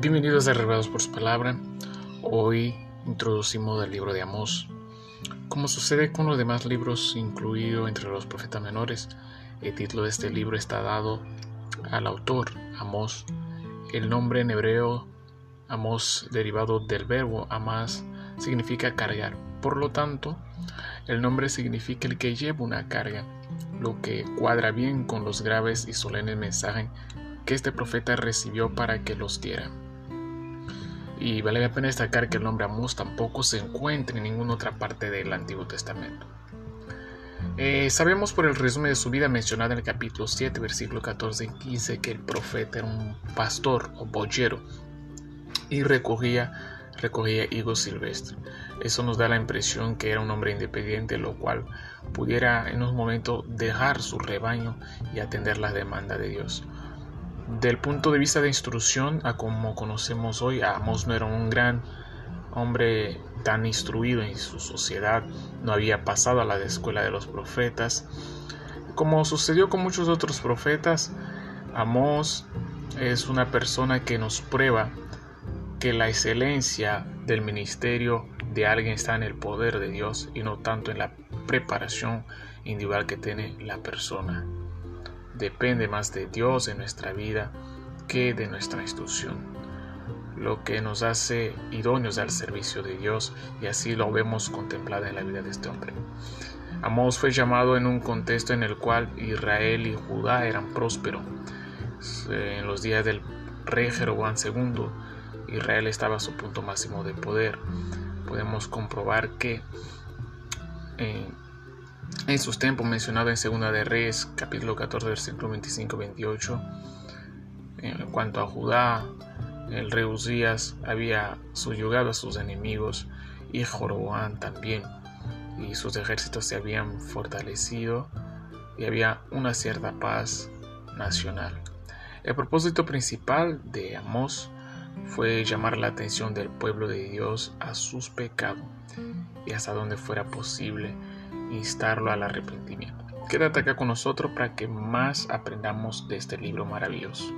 Bienvenidos a Revelados por su palabra. Hoy introducimos el libro de Amós. Como sucede con los demás libros, incluido entre los profetas menores, el título de este libro está dado al autor, Amós. El nombre en hebreo, Amós, derivado del verbo amás, significa cargar. Por lo tanto, el nombre significa el que lleva una carga, lo que cuadra bien con los graves y solemnes mensajes que este profeta recibió para que los diera. Y vale la pena destacar que el nombre Amós tampoco se encuentra en ninguna otra parte del Antiguo Testamento. Eh, sabemos por el resumen de su vida mencionada en el capítulo 7, versículo 14 y 15, que el profeta era un pastor o boyero y recogía, recogía higos silvestres. Eso nos da la impresión que era un hombre independiente, lo cual pudiera en un momento dejar su rebaño y atender las demandas de Dios. Del punto de vista de instrucción, a como conocemos hoy, Amos no era un gran hombre tan instruido en su sociedad, no había pasado a la escuela de los profetas. Como sucedió con muchos otros profetas, Amos es una persona que nos prueba que la excelencia del ministerio de alguien está en el poder de Dios y no tanto en la preparación individual que tiene la persona depende más de Dios en nuestra vida que de nuestra instrucción, lo que nos hace idóneos al servicio de Dios y así lo vemos contemplado en la vida de este hombre. Amós fue llamado en un contexto en el cual Israel y Judá eran prósperos. En los días del rey Jeroboam II, Israel estaba a su punto máximo de poder. Podemos comprobar que eh, en sus tiempos mencionado en Segunda de Reyes, capítulo 14, versículo 25-28. En cuanto a Judá, el rey Uzías había subyugado a sus enemigos y Joroboam también, y sus ejércitos se habían fortalecido y había una cierta paz nacional. El propósito principal de Amós fue llamar la atención del pueblo de Dios a sus pecados y hasta donde fuera posible instarlo al arrepentimiento. Quédate acá con nosotros para que más aprendamos de este libro maravilloso.